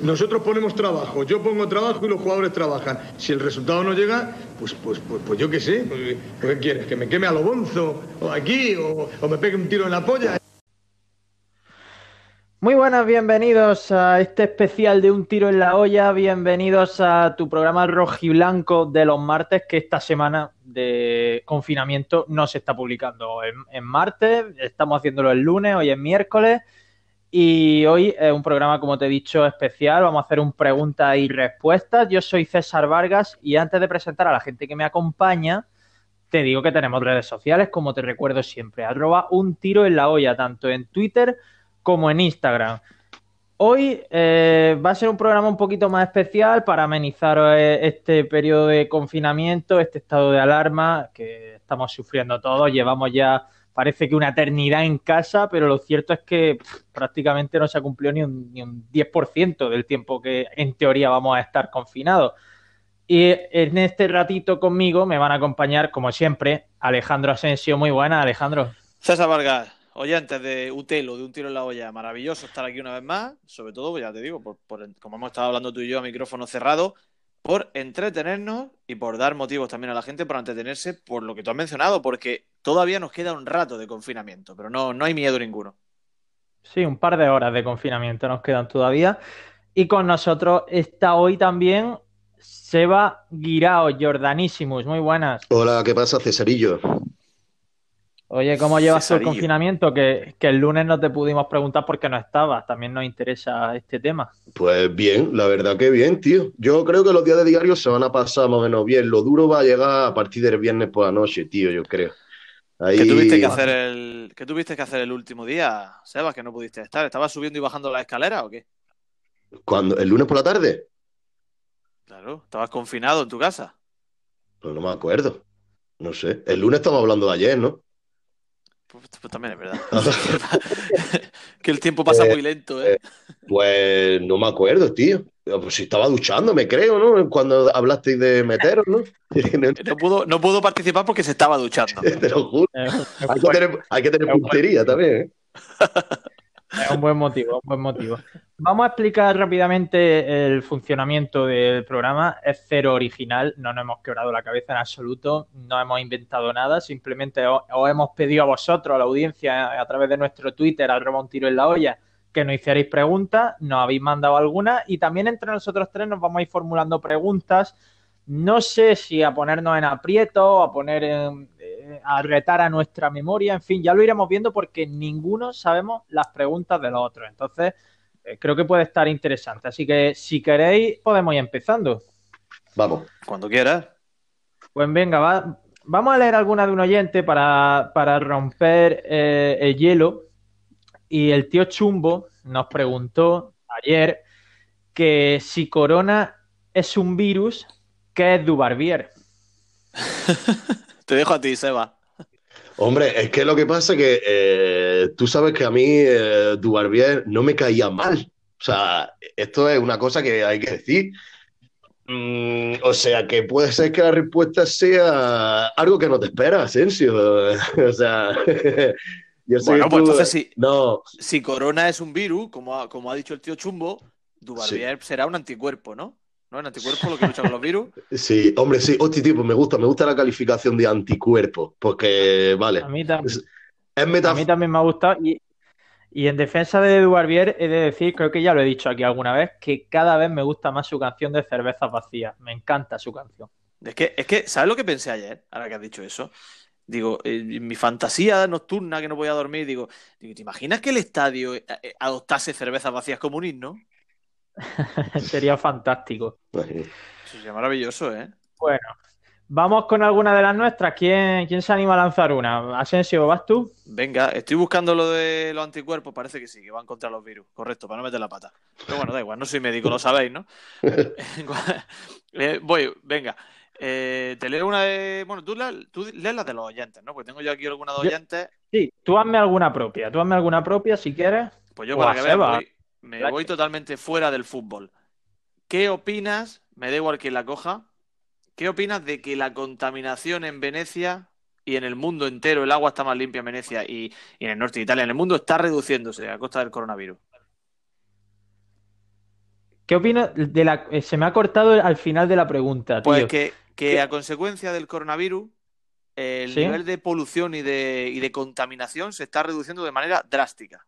Nosotros ponemos trabajo, yo pongo trabajo y los jugadores trabajan. Si el resultado no llega, pues, pues, pues, pues yo qué sé. Pues, ¿Qué quieres? ¿Que me queme a lo bonzo? ¿O aquí? O, ¿O me pegue un tiro en la polla? Muy buenas, bienvenidos a este especial de Un Tiro en la Olla. Bienvenidos a tu programa rojiblanco de los martes, que esta semana de confinamiento no se está publicando en, en martes. Estamos haciéndolo el lunes, hoy es miércoles. Y hoy es un programa, como te he dicho, especial. Vamos a hacer un preguntas y respuestas. Yo soy César Vargas y antes de presentar a la gente que me acompaña, te digo que tenemos redes sociales, como te recuerdo siempre. Arroba un tiro en la olla, tanto en Twitter como en Instagram. Hoy eh, va a ser un programa un poquito más especial para amenizar eh, este periodo de confinamiento, este estado de alarma que estamos sufriendo todos. Llevamos ya, parece que una eternidad en casa, pero lo cierto es que prácticamente no se ha cumplido ni un, ni un 10% del tiempo que en teoría vamos a estar confinados. Y en este ratito conmigo me van a acompañar, como siempre, Alejandro Asensio. Muy buena, Alejandro. César Vargas, oyentes de Utelo, de Un Tiro en la Olla, maravilloso estar aquí una vez más, sobre todo, pues ya te digo, por, por, como hemos estado hablando tú y yo a micrófono cerrado, por entretenernos y por dar motivos también a la gente para entretenerse por lo que tú has mencionado, porque todavía nos queda un rato de confinamiento, pero no, no hay miedo ninguno. Sí, un par de horas de confinamiento nos quedan todavía. Y con nosotros está hoy también Seba Guirao, Jordanísimos. Muy buenas. Hola, ¿qué pasa, Cesarillo? Oye, ¿cómo llevas tú el Cesarillo. confinamiento? Que, que el lunes no te pudimos preguntar por qué no estabas. También nos interesa este tema. Pues bien, la verdad que bien, tío. Yo creo que los días de diario se van a pasar más o menos bien. Lo duro va a llegar a partir del viernes por la noche, tío, yo creo. Ahí... ¿Qué tuviste que hacer el, ¿Qué tuviste que hacer el último día, Sebas, que no pudiste estar? ¿Estabas subiendo y bajando la escalera o qué? ¿Cuándo? ¿El lunes por la tarde? Claro, estabas confinado en tu casa. Pues no me acuerdo. No sé. El lunes estamos hablando de ayer, ¿no? Pues, pues también es verdad. que el tiempo pasa Eh, muy lento, ¿eh? Pues no me acuerdo, tío. Pues si estaba duchándome, creo, ¿no? Cuando hablasteis de meteros, ¿no? No pudo, no pudo participar porque se estaba duchando. Te lo juro. Eh, Hay que tener, hay que tener puntería también, ¿eh? Es un buen motivo, un buen motivo. Vamos a explicar rápidamente el funcionamiento del programa. Es cero original, no nos hemos quebrado la cabeza en absoluto, no hemos inventado nada, simplemente os, os hemos pedido a vosotros, a la audiencia, a través de nuestro Twitter, arroba un tiro en la olla, que nos hicierais preguntas, nos habéis mandado algunas y también entre nosotros tres nos vamos a ir formulando preguntas. No sé si a ponernos en aprieto, a poner en, a retar a nuestra memoria, en fin, ya lo iremos viendo porque ninguno sabemos las preguntas de los otros. Entonces, eh, creo que puede estar interesante. Así que si queréis, podemos ir empezando. Vamos. Cuando quieras. Pues venga, va- vamos a leer alguna de un oyente para, para romper eh, el hielo. Y el tío Chumbo nos preguntó ayer que si Corona es un virus, ¿qué es Dubarbier? Te dejo a ti, Seba. Hombre, es que lo que pasa es que eh, tú sabes que a mí eh, Dubarbier no me caía mal. O sea, esto es una cosa que hay que decir. Mm, o sea, que puede ser que la respuesta sea algo que no te esperas, Asensio. O sea, yo sé Bueno, que pues entonces sí. No, Si Corona es un virus, como ha, como ha dicho el tío Chumbo, Dubarbier será un anticuerpo, ¿no? ¿No? ¿Un anticuerpo lo que lucha con los virus? sí, hombre, sí. Hostia, tío, pues me gusta, me gusta la calificación de anticuerpo, porque, vale, A mí, tam- es a mí también me ha gustado. Y, y en defensa de Dubarbier, he de decir, creo que ya lo he dicho aquí alguna vez, que cada vez me gusta más su canción de Cervezas Vacías. Me encanta su canción. Es que, es que, ¿sabes lo que pensé ayer? Ahora que has dicho eso. Digo, eh, en mi fantasía nocturna que no podía dormir, digo, digo, ¿te imaginas que el estadio eh, eh, adoptase cervezas vacías como un himno? Sería fantástico. Eso sería maravilloso, ¿eh? Bueno, vamos con alguna de las nuestras. ¿Quién, quién se anima a lanzar una? Asensio, ¿vas tú? Venga, estoy buscando lo de los anticuerpos, parece que sí, que van contra los virus, correcto, para no meter la pata. Pero bueno, da igual, no soy médico, lo sabéis, ¿no? Eh, voy, venga. Eh, te leo una de. Bueno, tú, la- tú lees las de los oyentes, ¿no? Porque tengo yo aquí alguna de oyentes. Sí, tú hazme alguna propia. Tú hazme alguna propia si quieres. Pues yo, para que veas, voy- me voy totalmente fuera del fútbol. ¿Qué opinas? Me da igual quien la coja. ¿Qué opinas de que la contaminación en Venecia y en el mundo entero, el agua está más limpia en Venecia y, y en el norte de Italia, en el mundo está reduciéndose a costa del coronavirus? ¿Qué opinas de la... eh, Se me ha cortado al final de la pregunta, tío. Pues que, que ¿Qué? a consecuencia del coronavirus, el ¿Sí? nivel de polución y de, y de contaminación se está reduciendo de manera drástica.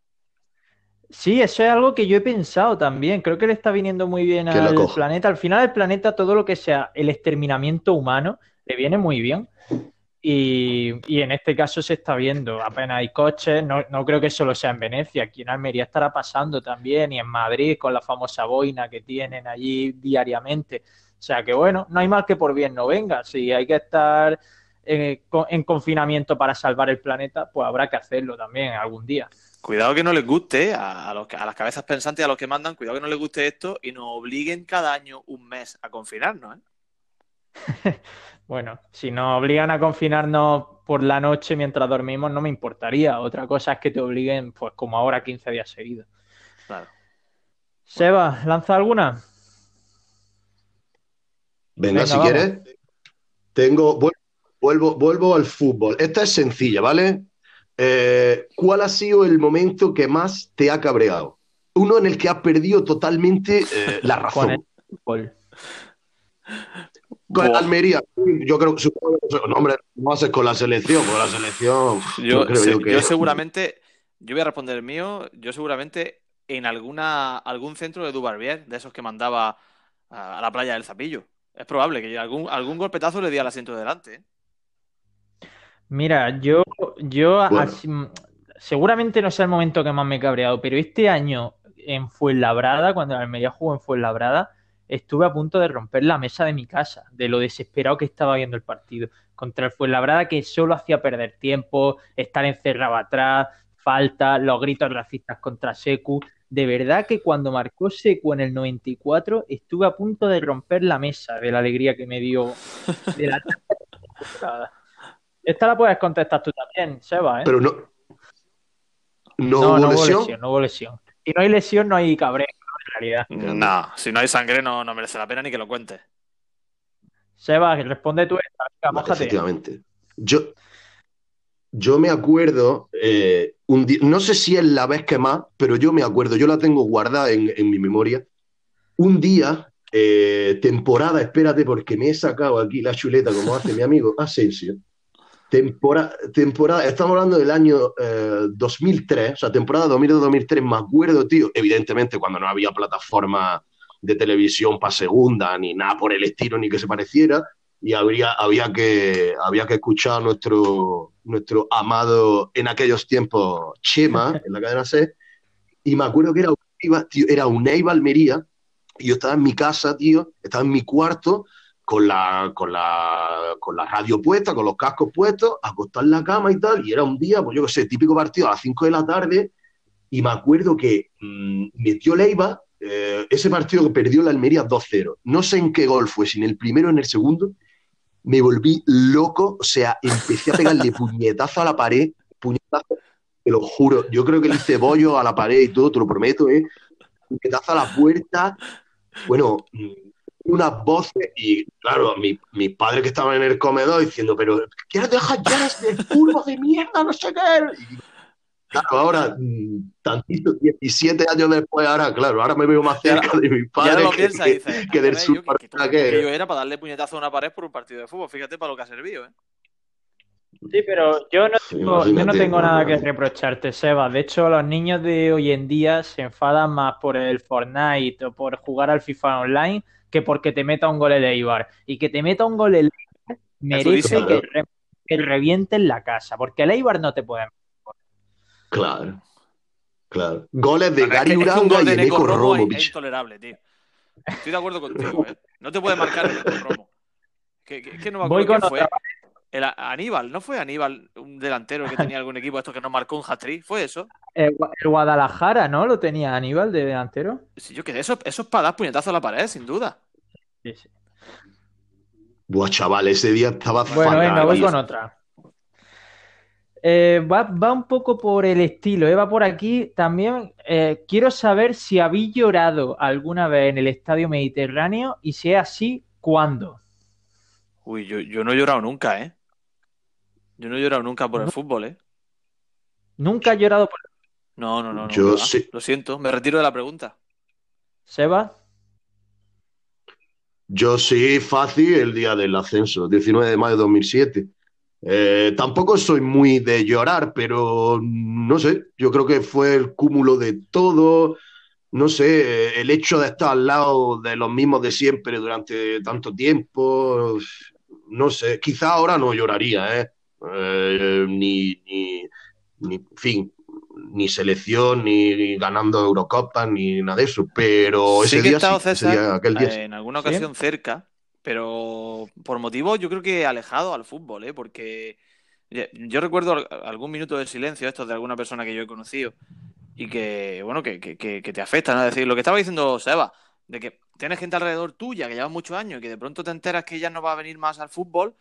Sí, eso es algo que yo he pensado también. Creo que le está viniendo muy bien al planeta. Al final, al planeta, todo lo que sea el exterminamiento humano le viene muy bien. Y, y en este caso se está viendo. Apenas hay coches. No, no creo que solo sea en Venecia. Aquí en Almería estará pasando también. Y en Madrid, con la famosa boina que tienen allí diariamente. O sea que bueno, no hay mal que por bien no venga. Si hay que estar eh, co- en confinamiento para salvar el planeta, pues habrá que hacerlo también algún día. Cuidado que no les guste a, a los, que- a las cabezas pensantes y a los que mandan, cuidado que no les guste esto y nos obliguen cada año un mes a confinarnos, ¿eh? Bueno, si nos obligan a confinarnos por la noche mientras dormimos, no me importaría. Otra cosa es que te obliguen, pues como ahora, 15 días seguidos. Claro. Seba, ¿lanza alguna? Venga, Venga, si vamos. quieres. Tengo, vuel- vuelvo, vuelvo al fútbol. Esta es sencilla, ¿vale? Eh, ¿cuál ha sido el momento que más te ha cabreado? Uno en el que has perdido totalmente eh, la razón. Con el. Almería, yo creo que supongo que- no, hombre, no haces con la selección, con la selección. Yo, Yo creo se- yo que yo seguramente, yo voy a responder el mío, yo seguramente en alguna, algún centro de Dubarbier, de esos que mandaba a, a la playa del Zapillo. Es probable que algún, algún golpetazo le di al asiento de delante, ¿eh? Mira, yo, yo Bueno. así- seguramente no sea el momento que más me he cabreado, pero este año en Fuenlabrada, cuando el Almería jugó en Fuenlabrada, estuve a punto de romper la mesa de mi casa, de lo desesperado que estaba viendo el partido. Contra el Fuenlabrada, que solo hacía perder tiempo, estar encerrado atrás, falta, los gritos racistas contra Secu. De verdad que cuando marcó Secu en el 94, estuve a punto de romper la mesa de la alegría que me dio de la. Esta la puedes contestar tú también, Seba, ¿eh? Pero no. No, no, hubo no hubo lesión. lesión, no hubo lesión. Si no hay lesión, no hay cabreo, en realidad. No, si no hay sangre no, no merece la pena ni que lo cuentes. Seba, responde tú esta. Venga, Vale, efectivamente. Yo, yo me acuerdo, eh, un di- no sé si es la vez que más, pero yo me acuerdo, yo la tengo guardada en, en mi memoria. Un día, eh, temporada, espérate, porque me he sacado aquí la chuleta, como hace mi amigo Asensio. Tempora- temporada, estamos hablando del año eh, 2003, o sea, temporada 2002-2003, me acuerdo, tío, evidentemente cuando no había plataforma de televisión para segunda, ni nada por el estilo, ni que se pareciera, y habría, había, que, había que escuchar a nuestro, nuestro amado en aquellos tiempos Chema en la cadena C, y me acuerdo que era un tío, era un Eibar Almería, y yo estaba en mi casa, tío, estaba en mi cuarto, con la, con la, con la radio puesta, con los cascos puestos, acostado en la cama y tal, y era un día, pues yo qué sé, típico partido a las 5 de la tarde, y me acuerdo que mm, metió Leiva, eh, ese partido que perdió la Almería 2-0, no sé en qué gol fue, si en el primero o en el segundo, me volví loco, o sea, empecé a pegarle puñetazo a la pared, puñetazo, te lo juro, yo creo que le hice bollo a la pared y todo, te lo prometo, ¿eh? puñetazo a la puerta, bueno, mm, unas voces y claro, mi- mis padres que estaban en el comedor diciendo, pero ¿quieres dejar ya este furbo de mierda? No sé qué. Y, claro, ahora, mm, tantito, 17 años después, ahora, claro, ahora me veo más ahora- cerca de padres lo que, piensas y que- dices, que del "Joder, yo, sur que- que- para que que- yo era para darle puñetazo a una pared por un partido de fútbol. Fíjate para lo que ha servido, ¿eh? Sí, pero yo no Sí, tengo, yo no tengo nada que reprocharte, Seba. De hecho, los niños de hoy en día se enfadan más por el Fortnite o por jugar al FIFA Online que porque te meta un gol el Eibar. Y que te meta un gol el Eibar merece que, re- que revienten la casa, porque el Eibar no te puede Claro, claro. Goles de Es que- Gary es que un Uranga gol y de Neko Romo es, intolerable, tío. Estoy de acuerdo contigo, ¿eh? No te puede marcar el Neko Romo. Que, que- que no me Voy acuerdo con otra. El Aníbal, ¿no fue Aníbal un delantero que tenía algún equipo esto que no marcó un hat-trick? ¿Fue eso? El, Gua- el Guadalajara, ¿no? Lo tenía Aníbal de delantero. Sí, yo que eso, eso es para dar puñetazo a la pared, sin duda. Sí, sí. Buah, chaval, ese día estaba Bueno, fatal, venga, voy con otra. Eh, va, va un poco por el estilo, eh, va por aquí. También eh, quiero saber si habéis llorado alguna vez en el Estadio Mediterráneo y si es así, ¿cuándo? Uy, yo, yo no he llorado nunca, ¿eh? Yo no he llorado nunca por el fútbol, ¿eh? Nunca he llorado por No, no, no, no. Yo ¿verdad? sí. Lo siento, me retiro de la pregunta. Seba. Yo sí, fácil, el día del ascenso, 19 de mayo de 2007. Eh, tampoco soy muy de llorar, pero no sé, yo creo que fue el cúmulo de todo, no sé, el hecho de estar al lado de los mismos de siempre durante tanto tiempo, no sé, quizá ahora no lloraría, ¿eh? Eh, ni, ni, ni, en fin, ni selección, ni ganando Eurocopas, ni nada de eso, pero Sí ese que he día estado, sí, ese César, día, aquel día sí. eh, en alguna ocasión cerca, pero por motivos yo creo que alejado al fútbol, ¿eh? Porque yo yo recuerdo al- algún minuto de silencio estos de alguna persona que yo he conocido y que, bueno, que, que, que- que te afecta, ¿no? Es decir, lo que estaba diciendo Seba, de que tienes gente alrededor tuya que lleva muchos años y que de pronto te enteras que ya no va a venir más al fútbol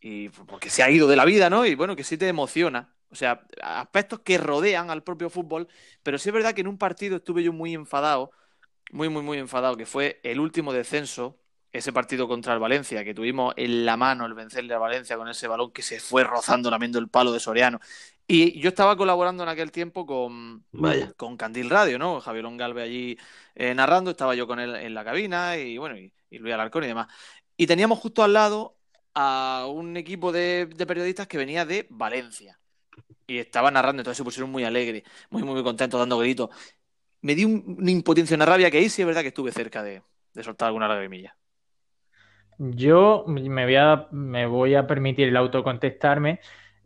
y porque se ha ido de la vida, ¿no? Y bueno, que sí te emociona. O sea, aspectos que rodean al propio fútbol, pero sí es verdad que en un partido estuve yo muy enfadado, muy, muy, muy enfadado, que fue el último descenso, ese partido contra el Valencia, que tuvimos en la mano el vencerle a Valencia con ese balón que se fue rozando lamiendo el palo de Soriano. Y yo estaba colaborando en aquel tiempo con, Vaya. con Candil Radio, ¿no? Javier Longalve allí eh, narrando, estaba yo con él en la cabina y bueno, y, y Luis Alarcón y demás. Y teníamos justo al lado a un equipo de, de periodistas que venía de Valencia. Y estaba narrando, entonces se pusieron muy alegres, muy, muy, muy contentos, dando gritos. Me di un- una impotencia, una rabia que ahí sí es verdad que estuve cerca de, de soltar alguna lagrimilla. Yo me voy a, me voy a permitir el autocontestarme.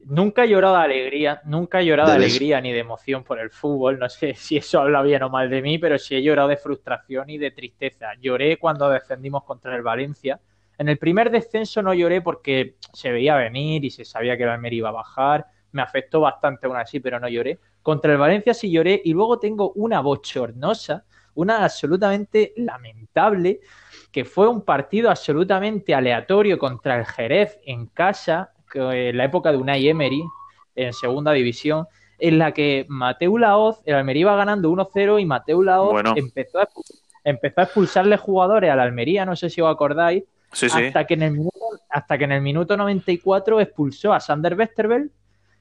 Nunca he llorado de alegría, nunca he llorado de alegría ni de emoción por el fútbol. No sé si eso habla bien o mal de mí, pero sí he llorado de frustración y de tristeza. Lloré cuando descendimos contra el Valencia. En el primer descenso no lloré porque se veía venir y se sabía que el Almería iba a bajar. Me afectó bastante aún así, pero no lloré. Contra el Valencia sí lloré y luego tengo una bochornosa, una absolutamente lamentable, que fue un partido absolutamente aleatorio contra el Jerez en casa, que en la época de Unai Emery, en segunda división, en la que Mateu Laoz, el Almería iba ganando 1-0 y Mateu Laoz Bueno. empezó, a, empezó a expulsarle jugadores al Almería, no sé si os acordáis, Sí, sí. hasta que en el minuto, hasta que en el minuto 94 expulsó a Sander Westerveld,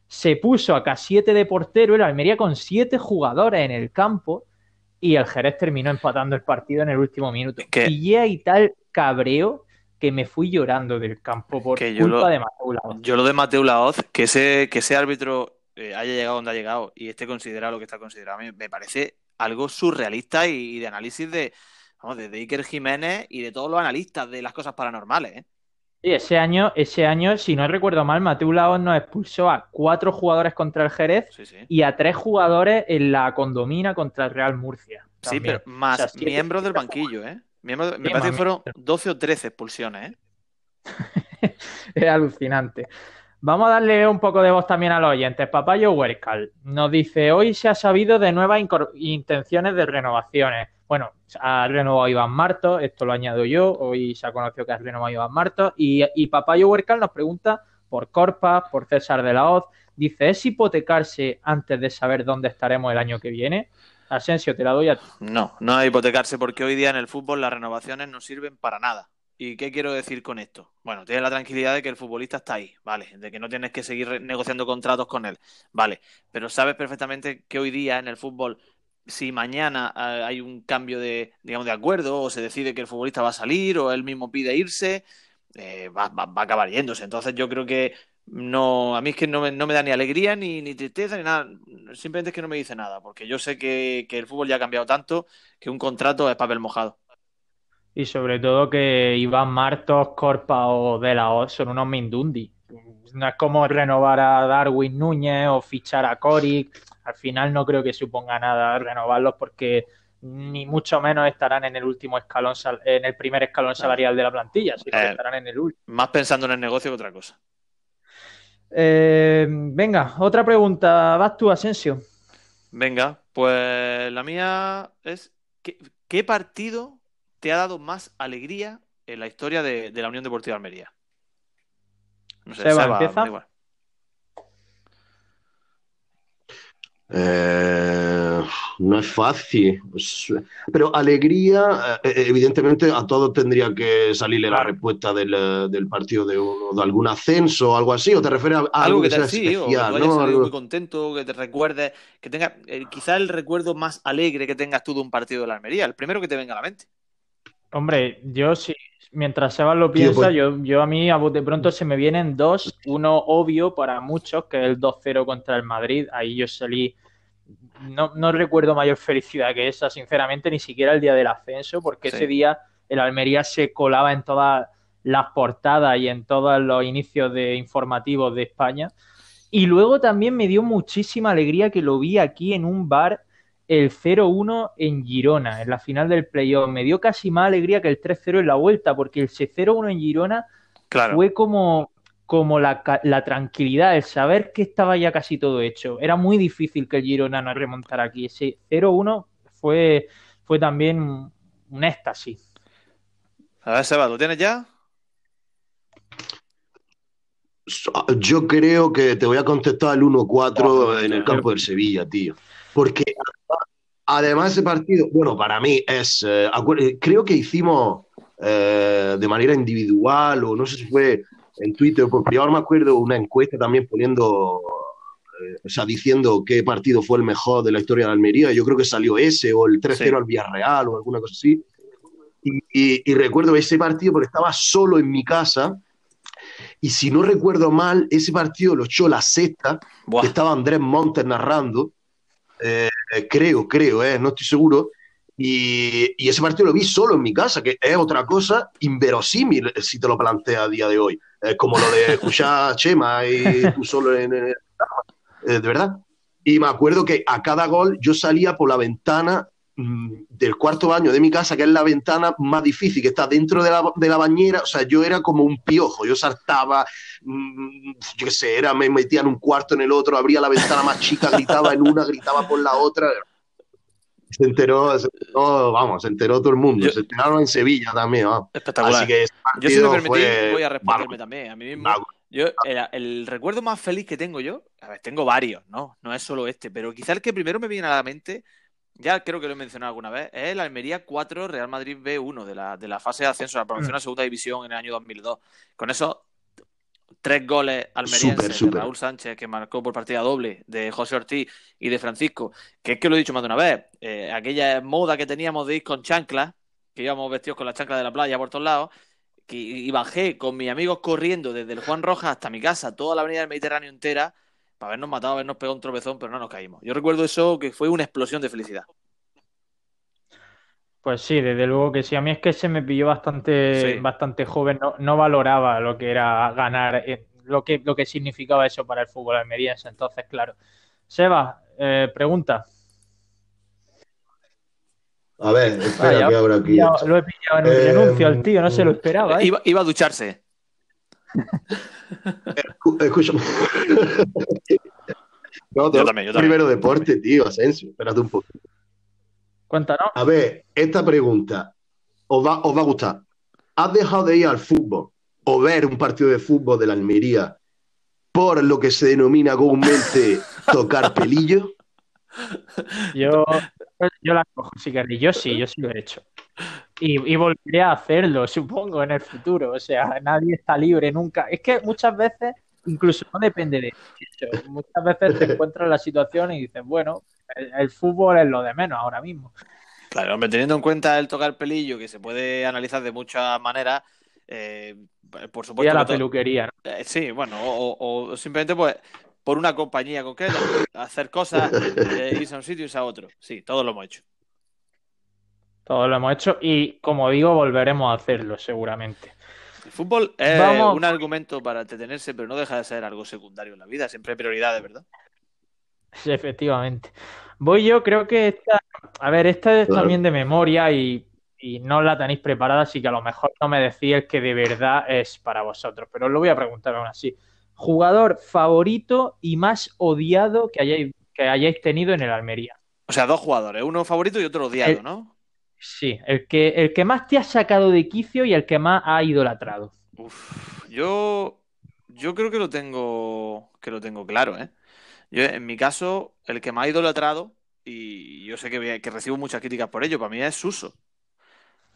se puso a K7 de portero, el Almería con siete jugadores en el campo y el Jerez terminó empatando el partido en el último minuto. Que- Y hay tal cabreo que me fui llorando del campo por Que culpa lo- de Mateu Laoz. Yo lo de Mateo Laoz, que ese, que ese árbitro eh, haya llegado donde ha llegado y esté considerado lo que está considerado, me, me parece algo surrealista y, y de análisis de, vamos, de, de Iker Jiménez y de todos los analistas de las cosas paranormales, ¿eh? Sí, ese año, ese año, si no recuerdo mal, Mateu Laoz nos expulsó a cuatro jugadores contra el Jerez Sí, sí. y a tres jugadores en la condomina contra el Real Murcia. Sí, pero más O sea, siete- miembros del banquillo, ¿eh? Miembros de- me Sí, parece que fueron 12 o 13 expulsiones, ¿eh? Es alucinante. Vamos a darle un poco de voz también a los oyentes. Papayo Huercal nos dice: Hoy se ha sabido de nuevas intenciones de renovaciones. Bueno, ha renovado Iván Martos, esto lo añado yo. Hoy se ha conocido que ha renovado Iván Martos. Y, y Papayo Huercal nos pregunta por Corpa, por César de la Hoz. Dice: ¿Es hipotecarse antes de saber dónde estaremos el año que viene? Asensio, te la doy a ti. No, no hay hipotecarse porque hoy día en el fútbol las renovaciones no sirven para nada. ¿Y qué quiero decir con esto? Bueno, tienes la tranquilidad de que el futbolista está ahí, ¿vale? De que no tienes que seguir negociando contratos con él, ¿vale? Pero sabes perfectamente que hoy día en el fútbol, si mañana eh, hay un cambio de, digamos, de acuerdo o se decide que el futbolista va a salir o él mismo pide irse, eh, va, va- va a acabar yéndose. Entonces yo creo que no, a mí es que no me, no me da ni alegría, ni, ni tristeza, ni nada. Simplemente es que no me dice nada, porque yo sé que, que el fútbol ya ha cambiado tanto que un contrato es papel mojado. Y sobre todo que Iván Martos, Corpa o De La Hoz son unos Mindundi. No es como renovar a Darwin Núñez o fichar a Coric. Al final no creo que suponga nada renovarlos porque ni mucho menos estarán en el último escalón, en el primer escalón salarial de la plantilla, sino que Eh. estarán en el último. Más pensando en el negocio que otra cosa. Eh, venga, otra pregunta. Vas tú, Asensio. Venga, pues la mía es, ¿qué, qué partido te ha dado más alegría en la historia de, de la Unión Deportiva Almería? No sé, Seba, Seba, ¿empieza? da igual. Eh, no es fácil. Pero alegría, eh, evidentemente a todos tendría que salirle la respuesta del, eh, del partido de, uno- de algún ascenso o algo así, o te refieres a a Algo algo que que te sea sí, o que especial, ¿no? salido Algo- muy contento, que te recuerdes, que tenga quizá el recuerdo más alegre que tengas tú de un partido de la Almería, el primero que te venga a la mente. Hombre, yo sí, mientras Sebas lo piensa, pues- yo, yo a mí a bote pronto se me vienen dos, uno obvio para muchos, que es el 2-0 contra el Madrid, ahí yo salí, no, no recuerdo mayor felicidad que esa, sinceramente, ni siquiera el día del ascenso, porque Sí. ese día el Almería se colaba en todas las portadas y en todos los inicios de informativos de España. Y luego también me dio muchísima alegría que lo vi aquí en un bar el 0-1 en Girona, en la final del playoff. Me dio casi más alegría que el 3-0 en la vuelta, porque el 0-1 en Girona Claro. fue como, como la, la tranquilidad, el saber que estaba ya casi todo hecho. Era muy difícil que el Girona no remontara aquí. Ese 0-1 fue, fue también un, éxtasis. A ver, Seba, ¿lo tienes ya? Yo creo que te voy a contestar el 1-4 Buah, en el campo del Sevilla, tío. Porque además ese partido, bueno, para mí es, eh, eh, creo que hicimos eh, de manera individual o no sé si fue en Twitter, porque yo ahora me acuerdo una encuesta también poniendo, eh, o sea, diciendo qué partido fue el mejor de la historia de Almería. Yo creo que salió ese o el 3-0 Sí. al Villarreal o alguna cosa así. Y, y- y recuerdo ese partido porque estaba solo en mi casa. Y si no recuerdo mal, ese partido lo echó la sexta, que estaba Andrés Montes narrando. Eh, creo, creo, eh, no estoy seguro. Y, y ese partido lo vi solo en mi casa, que es otra cosa inverosímil eh, si te lo planteas a día de hoy. Eh, como lo de escuchar a Chema y tú solo en el eh, de verdad. Y me acuerdo que a cada gol yo salía por la ventana del cuarto baño de mi casa, que es la ventana más difícil, que está dentro de la, de la bañera. O sea, yo era como un piojo, yo saltaba, mm, yo qué sé, era, me metía en un cuarto, en el otro, abría la ventana más chica, gritaba en una, gritaba por la otra. Se enteró, se enteró, vamos, se enteró todo el mundo. Yo- Se enteraron en Sevilla también, vamos. Espectacular. Así que Yo, si me permitís, fue voy a responderme también a mí mismo. Yo, el, el recuerdo más feliz que tengo yo, a ver, tengo varios, ¿no? No es solo este, pero quizá el que primero me viene a la mente, ya creo que lo he mencionado alguna vez, es el Almería 4 Real Madrid B1 de la, de la fase de ascenso, la promoción a segunda división en el año 2002. Con esos tres goles almerienses de Raúl Sánchez, que marcó por partida doble, de José Ortiz y de Francisco, que es que lo he dicho más de una vez, eh, aquella moda que teníamos de ir con chanclas, que íbamos vestidos con las chanclas de la playa por todos lados, que, y bajé con mis amigos corriendo desde el Juan Rojas hasta mi casa, toda la avenida del Mediterráneo entera, para habernos matado, habernos pegado un tropezón, pero no nos caímos. Yo recuerdo eso que fue una explosión de felicidad. Pues sí, desde luego que sí. A mí es que se me pilló bastante, Sí. bastante joven, no, no valoraba lo que era ganar, eh, lo que, lo que significaba eso para el fútbol almeriense. Entonces, claro. Seba, eh, pregunta. A ver, espera Vaya, que abra aquí. Ya lo he pillado en un Eh, renuncio al tío, no se lo esperaba. ¿eh? Iba, iba a ducharse. No, Yo también, yo también. Primero deporte, tío, Asensio. Espérate un poco. Cuéntanos. A ver, esta pregunta os va, os va a gustar. ¿Has dejado de ir al fútbol o ver un partido de fútbol de la Almería por lo que se denomina comúnmente tocar pelillo? Yo, yo la cojo, si queréis. Yo sí, yo sí lo he hecho. Y, y volveré a hacerlo, supongo, en el futuro. O sea, nadie está libre nunca. Es que muchas veces, incluso no depende de eso. Muchas veces te encuentras en la situación y dices, bueno, el, el fútbol es lo de menos ahora mismo. Claro, hombre, teniendo en cuenta el tocar pelillo, que se puede analizar de muchas maneras, eh, por supuesto. a la peluquería, ¿no? Eh, sí, bueno, o simplemente pues por una compañía concreta, hacer cosas, eh, irse a un sitio y irse a otro. Sí, todo lo hemos hecho. Todo lo hemos hecho y, como digo, volveremos a hacerlo seguramente. El fútbol es Vamos. un argumento para entretenerse, pero no deja de ser algo secundario en la vida. Siempre hay prioridades, ¿verdad? Sí, efectivamente. Voy yo, creo que esta, a ver, esta es Claro. también de memoria y, y no la tenéis preparada, así que a lo mejor no me decís el que de verdad es para vosotros, pero os lo voy a preguntar aún así. Jugador favorito y más odiado que hayáis, que hayáis tenido en el Almería. O sea, dos jugadores, uno favorito y otro odiado, El- ¿no? Sí, el que, el que más te ha sacado de quicio y el que más ha idolatrado. Yo, yo creo que lo tengo, que lo tengo claro, ¿eh? Yo, en mi caso, el que más ha idolatrado, y yo sé que, que recibo muchas críticas por ello, para mí es Suso.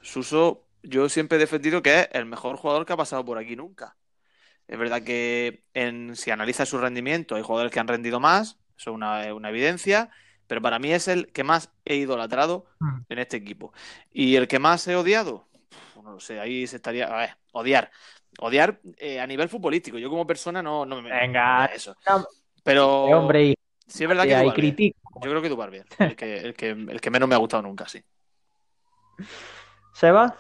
Suso, yo siempre he defendido que es el mejor jugador que ha pasado por aquí nunca. Es verdad que en, si analizas su rendimiento, hay jugadores que han rendido más, eso es una evidencia, pero para mí es el que más he idolatrado Mm. en este equipo. ¿Y el que más he odiado? no sé, ahí se estaría. A ver, odiar. Odiar eh, a nivel futbolístico. Yo como persona no, no me. Venga, eso. Pero. hombre, sí es verdad que. hay critico. Yo creo que Dubar bien. El que, el, que, el que menos me ha gustado nunca, sí. ¿Seba?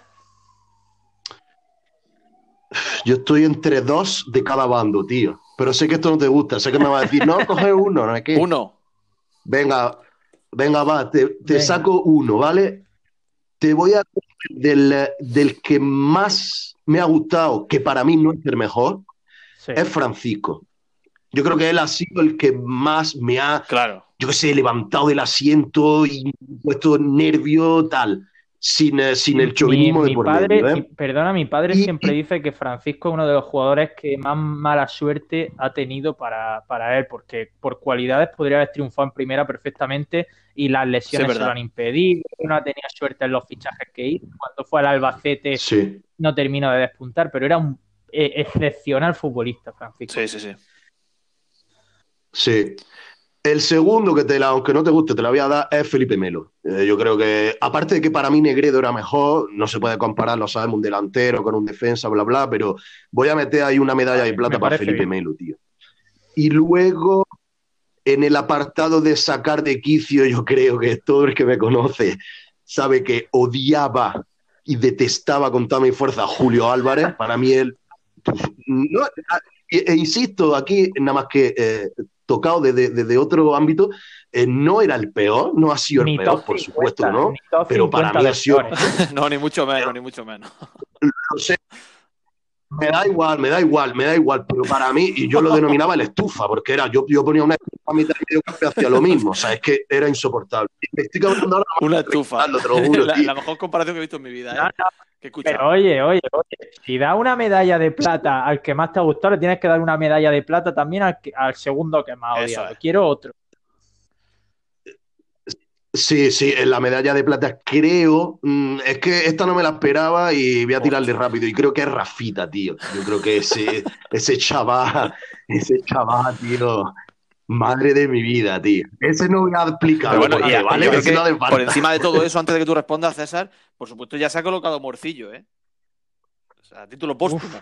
Yo estoy entre dos de cada bando, tío. Pero sé que esto no te gusta. Sé que me vas a decir, no, coge uno, ¿no es que? Uno. Venga, venga, va, te, te Venga. saco uno, ¿vale? Te voy a del, del que más me ha gustado, que para mí no es el mejor, Sí. es Francisco. Yo creo que él ha sido el que más me ha, Claro. yo qué sé, levantado del asiento y puesto nervio, tal, sin, eh, sin el chauvinismo mi, de mi por padre, medio, ¿eh? perdona, mi padre Y- siempre y- dice que Francisco es uno de los jugadores que más mala suerte ha tenido para, para él, porque por cualidades podría haber triunfado en primera perfectamente y las lesiones Sí, se lo han impedido, no ha tenido suerte en los fichajes que hizo, cuando fue al Albacete Sí, no terminó de despuntar, pero era un eh, excepcional futbolista, Francisco. Sí, sí, sí. sí. El segundo que te la, aunque no te guste, te la voy a dar es Felipe Melo. Eh, yo creo que, aparte de que para mí Negredo era mejor, no se puede comparar, lo sabemos, un delantero con un defensa, bla, bla, pero voy a meter ahí una medalla de plata Me para Felipe bien. Melo, tío. Y luego, en el apartado de sacar de quicio, yo creo que todo el que me conoce sabe que odiaba y detestaba con toda mi fuerza a Julio Álvarez. Para mí él... no, e, e insisto, aquí nada más que eh, tocado desde desde otro ámbito, eh, no era el peor, no ha sido el Ni peor, por 50, supuesto, ¿no? Pero para 50 mí ha sido-. No, ni mucho menos, ni mucho menos. Lo sé. Me da igual, me da igual, me da igual, pero para mí, y yo lo denominaba el estufa, porque era, yo, yo ponía una estufa a mitad de medio café hacía lo mismo, o sea, es que era insoportable. Me estoy ahora, Una estufa. te lo juro, la, mejor comparación que he visto en mi vida, ¿eh? No, no, Pero oye, oye, oye, si da una medalla de plata al que más te ha gustado, le tienes que dar una medalla de plata también al, que- al segundo que más odiado. es. Quiero otro. Sí, sí, en la medalla de plata creo, mm, es que esta no me la esperaba y voy a tirarle rápido y creo que es Rafita, tío. Yo creo que ese, ese chaval, ese chaval, tío, madre de mi vida, tío. Ese no voy a explicar, bueno, a- ¿vale? que no por encima de todo eso, antes de que tú respondas, César, por supuesto ya se ha colocado Morcillo, ¿eh? O sea, título póstumo.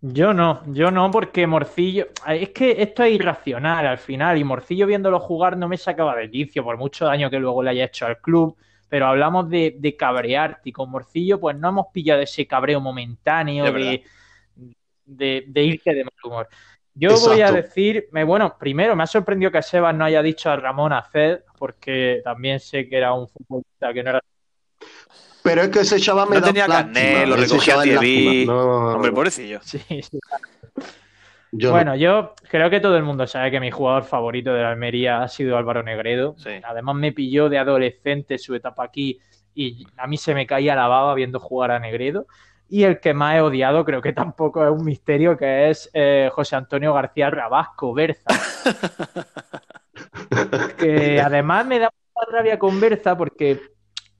Yo no, yo no, porque Morcillo. Es que esto es irracional al final, y Morcillo viéndolo jugar no me sacaba de quicio, por mucho daño que luego le haya hecho al club. Pero hablamos de, de cabrearte, y con Morcillo, pues no hemos pillado ese cabreo momentáneo de, de, de irte de mal humor. Yo voy a decir, me- bueno, primero me ha sorprendido que Sebas no haya dicho a Ramón Aced, porque también sé que era un futbolista que no era. Pero es que ese chaval me No da tenía carné, lo recogía Thierry. lástima. No, Hombre, pobrecillo. Sí, sí. yo no. Bueno, yo creo que todo el mundo sabe que mi jugador favorito de la Almería ha sido Álvaro Negredo. Sí. Además me pilló de adolescente su etapa aquí y a mí se me caía la baba viendo jugar a Negredo. Y el que más he odiado, creo que tampoco es un misterio, que es eh, José Antonio García Rabasco, Berza. que además me da mucha rabia con Berza porque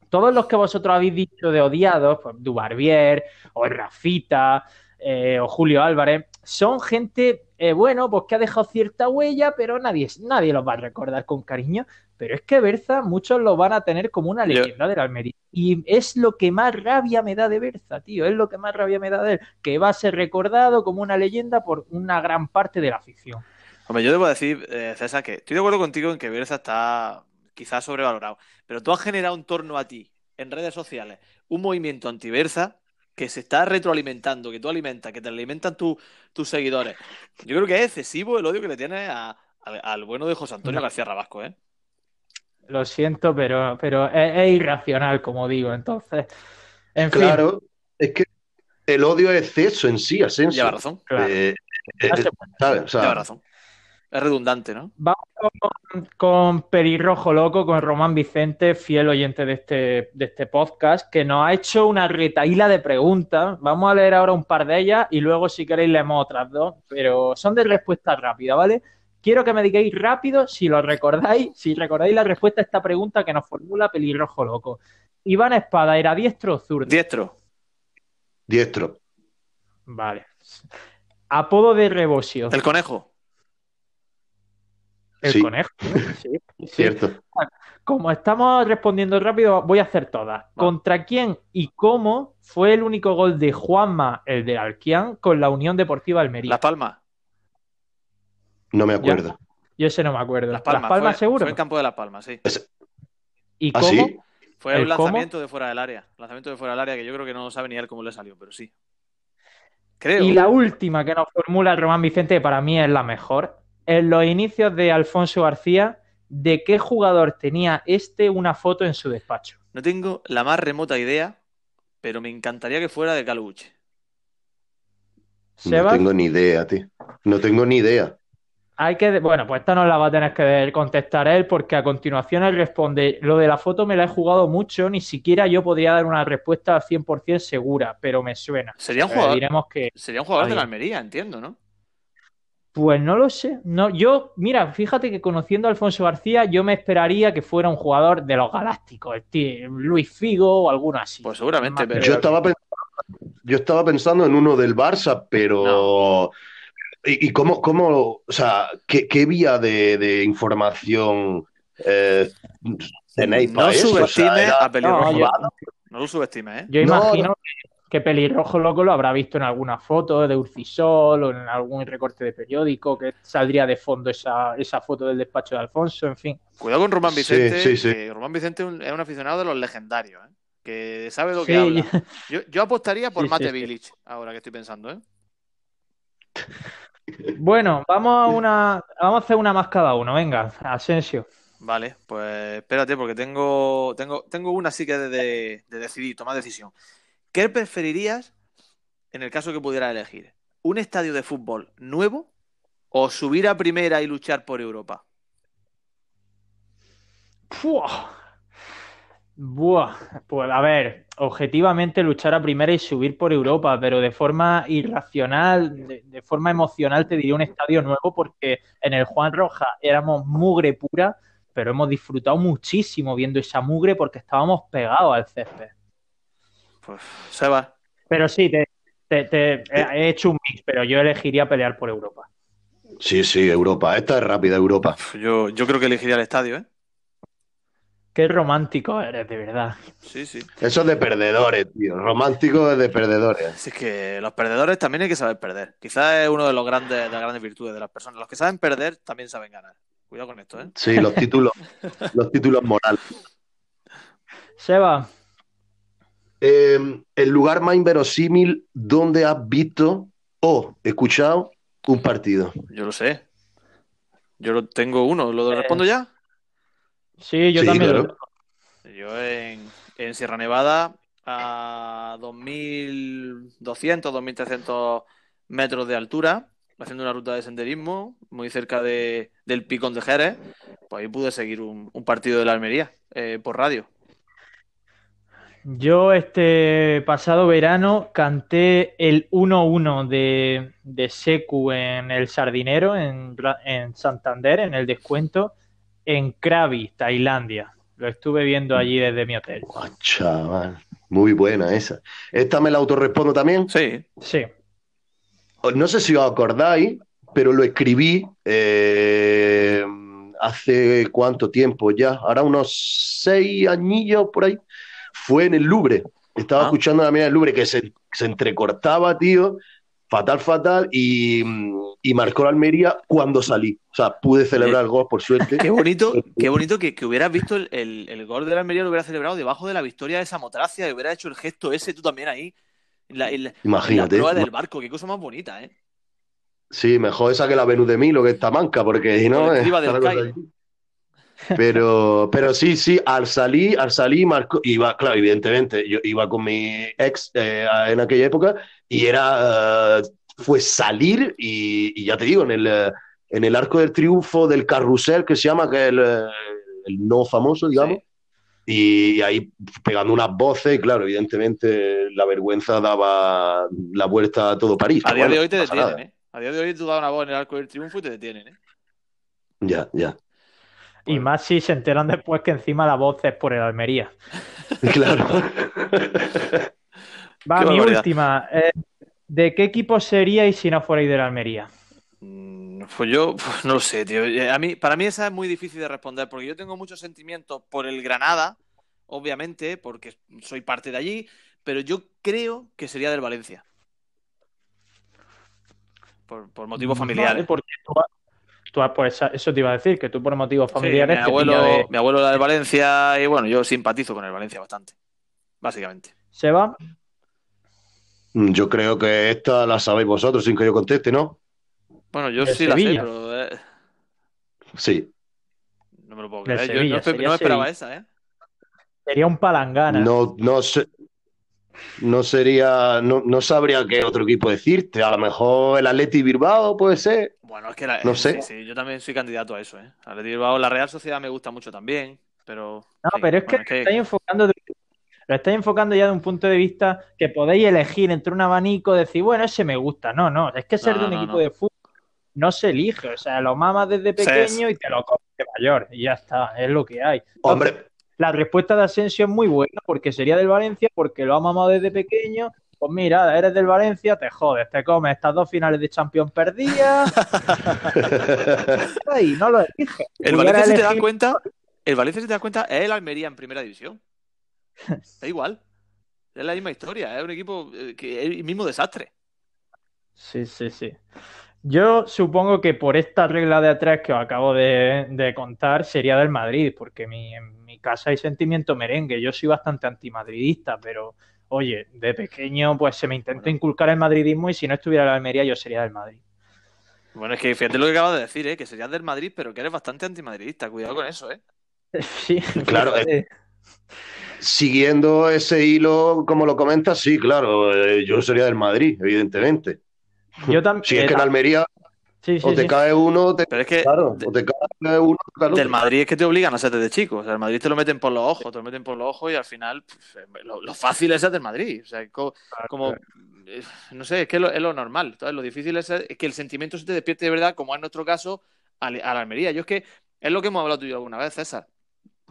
todos los que vosotros habéis dicho de odiados, pues Dubarbier o Rafita eh, o Julio Álvarez, son gente, eh, bueno, pues que ha dejado cierta huella, pero nadie, nadie los va a recordar con cariño. Pero es que Berza, muchos lo van a tener como una Yo- leyenda del Almería. Y es lo que más rabia me da de Berza, tío. Es lo que más rabia me da de él. Que va a ser recordado como una leyenda por una gran parte de la afición. Hombre, yo debo decir, eh, César, que estoy de acuerdo contigo en que Bielsa está quizás sobrevalorado, pero tú has generado en torno a ti, en redes sociales, un movimiento anti-Bielsa que se está retroalimentando, que tú alimentas, que te alimentan tu- tus seguidores. Yo creo que es excesivo el odio que le tienes a- al, al bueno de José Antonio. García Rabasco, ¿eh? Lo siento, pero, pero es, es irracional, como digo. Entonces, en fin. Claro, es que el odio es exceso en sí, Asensio. Lleva razón, Claro. Eh, eh, Hace- ¿sabes? O sea, lleva razón. Es redundante, ¿no? Vamos con, con Perirrojo Loco, con Román Vicente, fiel oyente de este, de este podcast, que nos ha hecho una retaíla de preguntas. Vamos a leer ahora un par de ellas y luego, si queréis, leemos otras dos, pero son de respuesta rápida, ¿vale? Quiero que me digáis rápido si lo recordáis, si recordáis la respuesta a esta pregunta que nos formula Pelirrojo Loco. Iván Espada, ¿era diestro o zurdo? Diestro. diestro. Vale. Apodo de Rebosio. El conejo. El Sí. conejo. Sí, sí. Cierto. Como estamos respondiendo rápido, voy a hacer todas. ¿Contra quién y cómo fue el único gol de Juanma, el de Alquian, con la Unión Deportiva Almería? Las Palmas. No me acuerdo. Yo ese no me acuerdo. Las Palmas. Palmas fue, seguro? Fue en campo de Las Palmas, sí. ¿Y ¿Ah, cómo? sí? Fue ¿El un cómo? lanzamiento de fuera del área. Lanzamiento de fuera del área que yo creo que no sabe ni él cómo le salió, pero sí. Creo. Y la última que nos formula Román Vicente, que para mí es la mejor. En los inicios de Alfonso García, ¿de qué jugador tenía este una foto en su despacho? No tengo la más remota idea, pero me encantaría que fuera de Caluche. No tengo ni idea, tío. No tengo ni idea. hay que. Bueno, pues esta no la va a tener que contestar él, porque a continuación él responde: Lo de la foto me la he jugado mucho, ni siquiera yo podría dar una respuesta al 100% segura, pero me suena. Sería un Eh, jugador, diremos que. sería un jugador de la. Almería, entiendo, ¿no? Pues no lo sé. No, yo, mira, fíjate que conociendo a Alfonso García, yo me esperaría que fuera un jugador de los Galácticos, el tío, Luis Figo o alguno así. Pues seguramente, pero- Yo estaba pensando, yo estaba pensando en uno del Barça, pero ¿y, y cómo, cómo, o sea, qué, qué vía de, de información eh, tenéis No para eso? O sea, subestime era- a Pelirrojo. No, yo- No lo subestime, ¿eh? Yo No, imagino que, que Pelirrojo Loco lo habrá visto en alguna foto de Urcisol o en algún recorte de periódico que saldría de fondo esa, esa foto del despacho de Alfonso, en fin. Cuidado con Román Sí, Vicente. sí, sí. que Román Vicente es un- aficionado de los legendarios, ¿eh? Que sabe lo que Sí, habla. Yo, yo apostaría por Sí, sí, Mate sí. Village, ahora que estoy pensando, ¿eh? Bueno, vamos a una, vamos a hacer una más cada uno, venga, Asensio. Vale, pues espérate, porque tengo, tengo, tengo una así que de, de, de decidir, tomar decisión. ¿Qué preferirías en el caso que pudieras elegir? ¿Un estadio de fútbol nuevo o subir a primera y luchar por Europa? Buah. Buah. Pues a ver, objetivamente luchar a primera y subir por Europa, pero de forma irracional, de, de forma emocional, te diría un estadio nuevo porque en el Juan Roja éramos mugre pura, pero hemos disfrutado muchísimo viendo esa mugre porque estábamos pegados al césped. Pues, Seba, Pero sí, te, te- te- he he hecho un mix, pero yo elegiría pelear por Europa. Sí, sí, Europa. Esta es rápida, Europa. yo, yo creo que elegiría el estadio, ¿eh? Qué romántico eres, de verdad. Sí, sí. Eso es de perdedores, tío. Romántico es de perdedores. Así que los perdedores también hay que saber perder. Quizás es uno de los grandes, de las grandes virtudes de las personas. Los que saben perder también saben ganar. Cuidado con esto, ¿eh? Sí, los títulos, los títulos morales. Seba, Eh, el lugar más inverosímil donde has visto o escuchado un partido. Yo lo sé. Yo lo tengo uno. ¿Lo respondo ya? sí, yo Sí, también. claro. Yo en, en Sierra Nevada a 2.200, 2.300 metros de altura, haciendo una ruta de senderismo muy cerca de, del Picón de Jerez, pues ahí pude seguir un, un partido de la Almería eh, por radio. Yo este pasado verano canté el 1-1 de, de Secu en el Sardinero, en, en Santander, en el descuento, en Krabi, Tailandia. Lo estuve viendo allí desde mi hotel. Chaval. Muy buena esa. Esta me la autorrespondo también. Sí, Sí, No sé si os acordáis, pero lo escribí eh, hace cuánto tiempo ya. Ahora unos seis añillos por ahí. Fue en el Louvre. Estaba Ah. escuchando la mía del Louvre que se, se entrecortaba, tío. Fatal, fatal. Y, y marcó la Almería cuando salí. O sea, pude celebrar el gol por suerte. qué bonito, qué bonito que, que hubieras visto el, el- el gol de la Almería, lo hubieras celebrado debajo de la victoria de Samotracia y hubieras hecho el gesto ese tú también ahí. La, la- en la Imagínate. prueba del barco, qué cosa más bonita, ¿eh? Sí, mejor esa que la Venus de Milo, que está manca, porque si no. Por Pero, pero sí, sí, al salir, al salir, marcó, iba, claro, evidentemente, yo iba con mi ex eh, en aquella época y era, eh, fue salir y, y ya te digo, en el, eh, en el arco del triunfo del carrusel que se llama, que es el, el no famoso, digamos, y ahí pegando unas voces, y claro, evidentemente la vergüenza daba la vuelta a todo París. A día de hoy te detienen, nada. ¿eh? A día de hoy tú das una voz en el arco del triunfo y te detienen, ¿eh? Ya, ya. Y más si se enteran después que encima la voz es por el Almería. Claro. Va, Qué mi barbaridad. última. eh, ¿De qué equipo seríais si no fuerais del Almería? Mm, Pues yo pues no lo sé, tío. Eh, a mí, para mí esa es muy difícil de responder porque yo tengo muchos sentimientos por el Granada, obviamente, porque soy parte de allí, pero yo creo que sería del Valencia. Por, por motivos Vale, familiares. porque tú, tú- pues eso te iba a decir, que tú por motivos Sí, familiares mi, abuelo, de- mi abuelo era del Valencia y bueno, yo simpatizo con el Valencia bastante, básicamente. ¿Se va? Mm, Yo creo que esta la sabéis vosotros sin que yo conteste, ¿no? Bueno, yo sí la sé, pero eh, Sí. no me lo puedo creer. Yo Sevilla, no, no me esperaba Sevilla. esa, ¿eh? Sería un palangana. No, no sé. No sería, no, no sabría qué otro equipo decirte. A lo mejor el Atleti Bilbao puede ser. Bueno, es que la- No sí, sé. sí, yo también soy candidato a eso, ¿eh? Atleti Bilbao, la Real Sociedad me gusta mucho también, pero No, sí, pero es que, lo estáis enfocando de- lo estáis enfocando ya de un punto de vista que podéis elegir entre un abanico y decir, bueno, ese me gusta. No, no, es que ser No, de un no, equipo no. de fútbol no se elige. O sea, lo mamas desde Sí, pequeño y te lo comes de mayor. Y ya está, es lo que hay. Hombre, La respuesta de Asensio es muy buena porque sería del Valencia, porque lo ha mamado desde pequeño. Pues mira, eres del Valencia, te jodes, te comes estas dos finales de Champions perdidas y no lo eliges. El Valencia, si te das cuenta, el Valencia, si te das cuenta, es el Almería en primera división. Da igual. Es la misma historia, es un equipo eh, que es el mismo desastre. Sí, sí, sí. Yo supongo que por esta regla de atrás que os acabo de, de contar sería del Madrid, porque mi, en mi casa hay sentimiento merengue. Yo soy bastante antimadridista, pero oye, de pequeño pues se me intentó inculcar el madridismo y si no estuviera la Almería yo sería del Madrid. Bueno, es que fíjate lo que acabas de decir, ¿eh? que serías del Madrid, pero que eres bastante antimadridista. Cuidado con eso, ¿eh? Sí, Claro, fíjate. siguiendo ese hilo, como lo comentas, sí, claro. eh, yo sería del Madrid, evidentemente. Yo también. Si es que en Almería Sí, sí, o te sí. cae uno, o te, Pero es que claro, de- o te cae uno, o te cae del Madrid es que te obligan a ser desde chico. O sea, el Madrid te lo meten por los ojos, te lo meten por los ojos y al final pues, lo, lo fácil es ser del Madrid. O sea, es co- como, eh, no sé, es que es lo, es lo normal. Entonces, lo difícil es, es que el sentimiento se te despierte de verdad, como es nuestro caso, a, la a la Almería. Yo es que es lo que hemos hablado tú y yo alguna vez, César.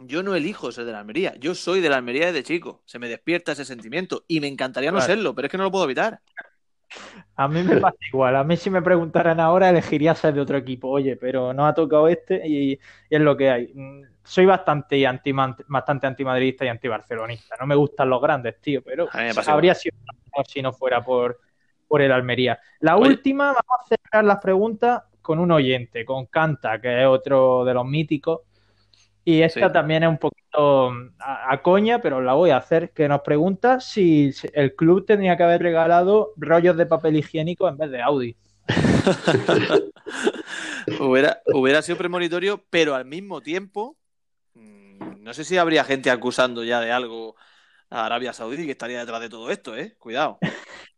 Yo no elijo ser de la Almería. Yo soy de la Almería desde chico. Se me despierta ese sentimiento y me encantaría no serlo, pero es que no lo puedo evitar. A mí me pasa igual. A mí si me preguntaran ahora elegiría ser de otro equipo. Oye, pero no ha tocado este y, y es lo que hay. Mm, Soy bastante anti bastante antimadridista y antibarcelonista. No me gustan los grandes, tío, pero habría sido mejor si no fuera por, por el Almería. La Oye. última, vamos a cerrar las preguntas con un oyente, con Canta, que es otro de los míticos. Y esta Sí. también es un poquito mm, a, a coña, pero la voy a hacer, que nos pregunta si el club tendría que haber regalado rollos de papel higiénico en vez de Audi. Hubiera, hubiera sido premonitorio, pero al mismo tiempo, mm, no sé si habría gente acusando ya de algo a Arabia Saudí que estaría detrás de todo esto, ¿eh? Cuidado.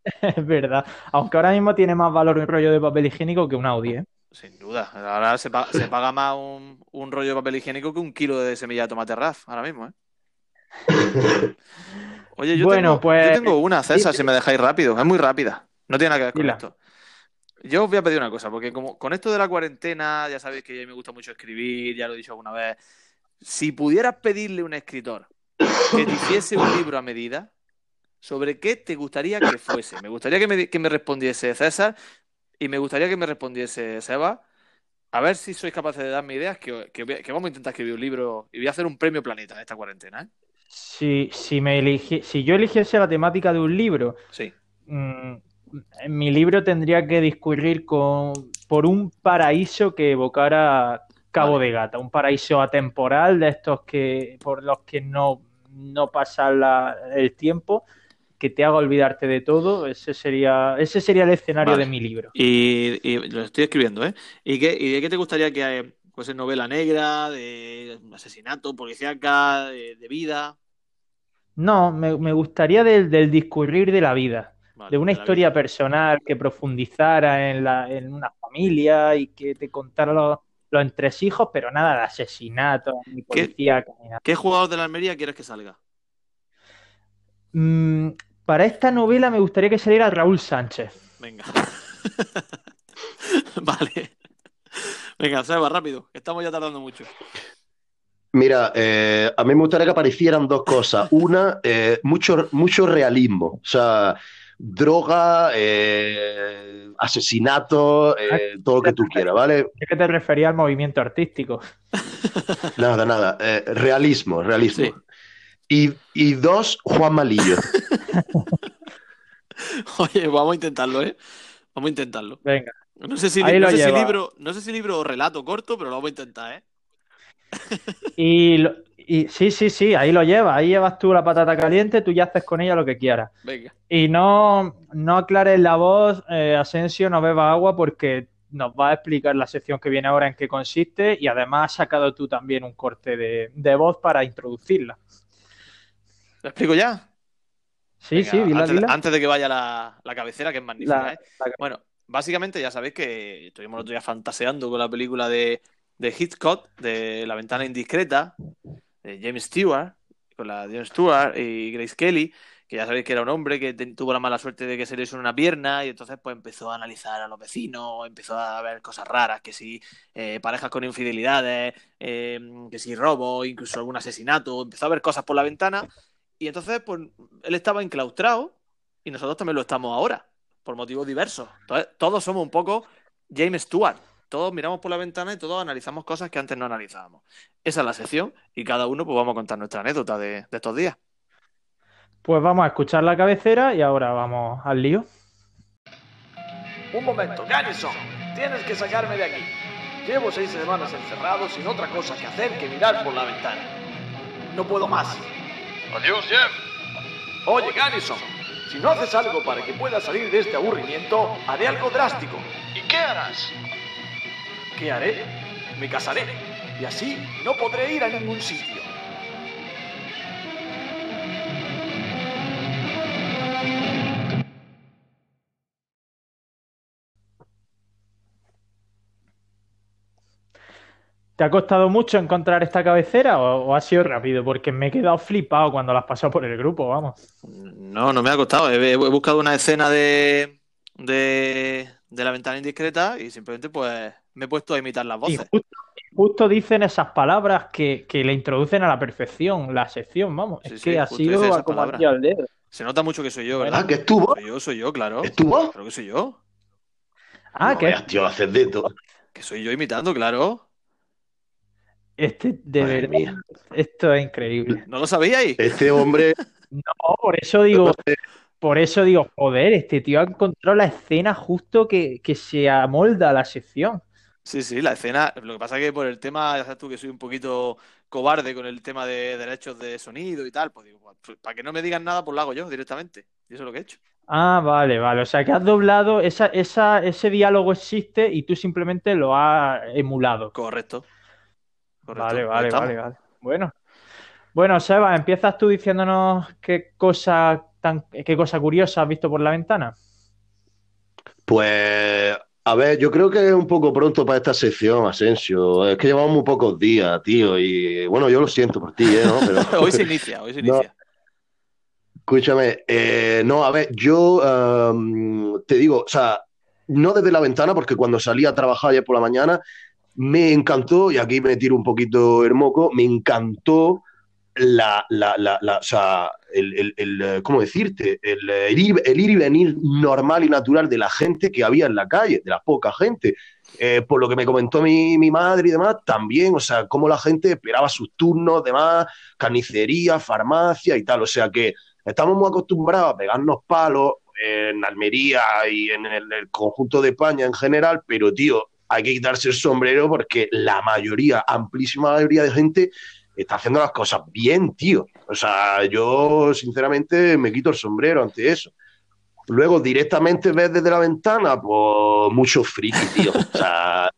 Es verdad. Aunque ahora mismo tiene más valor un rollo de papel higiénico que un Audi, ¿eh? Sin duda. Ahora se, pa- se paga más un, un rollo de papel higiénico que un kilo de semilla de tomate RAF, ahora mismo, ¿eh? Oye, yo, Bueno, tengo, pues- yo tengo una, César, Sí. si me dejáis rápido. Es muy rápida. No tiene nada que ver con Dila. esto. Yo os voy a pedir una cosa, porque como con esto de la cuarentena, ya sabéis que a mí me gusta mucho escribir, ya lo he dicho alguna vez. Si pudieras pedirle a un escritor que te hiciese un libro a medida, ¿sobre qué te gustaría que fuese? Me gustaría que me, que me respondiese César y me gustaría que me respondiese Seba. A ver si sois capaces de darme ideas, que, que vamos a intentar escribir un libro y voy a hacer un premio planeta en esta cuarentena, ¿eh? Si, si, me si yo eligiese la temática de un libro, Sí. mm, en mi libro tendría que discurrir con, por un paraíso que evocara Cabo Vale. de Gata, un paraíso atemporal de estos que por los que no, no pasa la- el tiempo, que te haga olvidarte de todo. Ese sería, ese sería el escenario Vale. de mi libro. Y, y lo estoy escribiendo, ¿eh? ¿Y, qué, y de qué te gustaría que fuese novela negra, de asesinato, policíaca, de, de vida? No, me, me gustaría del, del discurrir de la vida. Vale, de una de historia vida. personal que profundizara en, la, en una familia y que te contara los, los entresijos, pero nada de asesinato, ni ¿Qué? policía, ni nada. ¿Qué jugador de la Almería quieres que salga? Mm, para esta novela me gustaría que saliera Raúl Sánchez. Venga. vale. Venga, Seba, rápido, que estamos ya tardando mucho. Mira, eh, a mí me gustaría que aparecieran dos cosas. Una, eh, mucho, mucho realismo. O sea, droga, eh, asesinato, eh, todo lo que tú quieras, ¿vale? Es que te refería al movimiento artístico. Nada, nada. eh, realismo, realismo. Sí. Y, y dos, Juan Malillo. Oye, vamos a intentarlo, ¿eh? Vamos a intentarlo. Venga. No sé si, no sé libro, no sé si libro o relato corto, pero lo vamos a intentar, ¿eh? Y, lo- y sí, sí, sí, ahí lo llevas. Ahí llevas tú la patata caliente, tú ya haces con ella lo que quieras. Venga. Y no, no aclares la voz, eh, Asensio, no beba agua porque nos va a explicar la sección que viene ahora en qué consiste y además has sacado tú también un corte de, de voz para introducirla. ¿Lo explico ya? Sí, Venga, sí, dila, antes, de- dila. antes de que vaya la, la cabecera, que es magnífica, La- ¿eh? la- Bueno, básicamente ya sabéis que estuvimos el otro día fantaseando con la película de, de Hitchcock, de La ventana indiscreta, de James Stewart, con la James Stewart y Grace Kelly, que ya sabéis que era un hombre que tuvo la mala suerte de que se le hizo una pierna y entonces pues empezó a analizar a los vecinos, empezó a ver cosas raras, que si eh, parejas con infidelidades, eh, que si robo, incluso algún asesinato, empezó a ver cosas por la ventana y entonces pues él estaba enclaustrado y nosotros también lo estamos ahora, por motivos diversos. Entonces, todos somos un poco James Stewart. Todos miramos por la ventana y todos analizamos cosas que antes no analizábamos. Esa es la sección y cada uno pues vamos a contar nuestra anécdota de, de estos días. Pues vamos a escuchar la cabecera y ahora vamos al lío. Un momento, Garrison, tienes que sacarme de aquí. Llevo seis semanas encerrado sin otra cosa que hacer que mirar por la ventana. No puedo más. Adiós, Jeff. Oye, Garrison, si no haces algo para que pueda salir de este aburrimiento, haré algo drástico. ¿Y qué harás? ¿Qué haré? Me casaré. Y así no podré ir a ningún sitio. ¿Te ha costado mucho encontrar esta cabecera o, o ha sido rápido? Porque me he quedado flipado cuando la has pasado por el grupo, vamos. No, no me ha costado. He, he buscado una escena de, de, de la ventana indiscreta y simplemente pues me he puesto a imitar las Y voces. justo, justo dicen esas palabras que, que le introducen a la perfección la sección, vamos. Sí, es sí, que ha sido como aquí al dedo. Se nota mucho que soy yo, Ah, ¿verdad? que es tu voz. Soy yo, soy yo, claro. ¿Es tu voz? Creo que soy yo. Ah, No que veas, tío, haces de todo. Que soy yo imitando, claro. Este, de Madre verdad, mía. esto es increíble. ¿No lo sabíais? Este hombre, No, por eso digo, por eso digo, joder, este tío ha encontrado la escena justo que, que se amolda a la sección. Sí, sí, la escena. Lo que pasa es que por el tema, ya sabes tú que soy un poquito cobarde con el tema de derechos de sonido y tal, pues digo, pues, para que no me digan nada, pues lo hago yo directamente. Y eso es lo que he hecho. Ah, vale, vale. O sea, que has doblado, esa, esa, ese diálogo existe y tú simplemente lo has emulado. Correcto. Correcto. Vale, vale, vale, vale. Bueno. Bueno, Seba, empiezas tú diciéndonos qué cosa tan, qué cosa curiosa has visto por la ventana. pues, a ver, yo creo que es un poco pronto para esta sección, Asensio. Es que llevamos muy pocos días, tío, y bueno, yo lo siento por ti, ¿eh? ¿no? Pero, Hoy se inicia, hoy se No. inicia. escúchame, eh, no, a ver, yo am, te digo, o sea, no desde la ventana, porque cuando salí a trabajar ayer por la mañana, me encantó, y aquí me tiro un poquito el moco, me encantó la, la, la, la- o sea, el, el- ¿cómo decirte? El, ir, el ir y venir normal y natural de la gente que había en la calle, de la poca gente. Eh, por lo que me comentó mi, mi madre y demás, también, o sea, cómo la gente esperaba sus turnos, demás, carnicería, farmacia y tal. O sea que estamos muy acostumbrados a pegarnos palos en Almería y en el conjunto de España en general, pero tío, hay que quitarse el sombrero porque la mayoría, amplísima mayoría de gente está haciendo las cosas bien, tío. O sea, yo sinceramente me quito el sombrero ante eso. Luego, directamente ves desde la ventana, pues mucho friki, tío. O sea,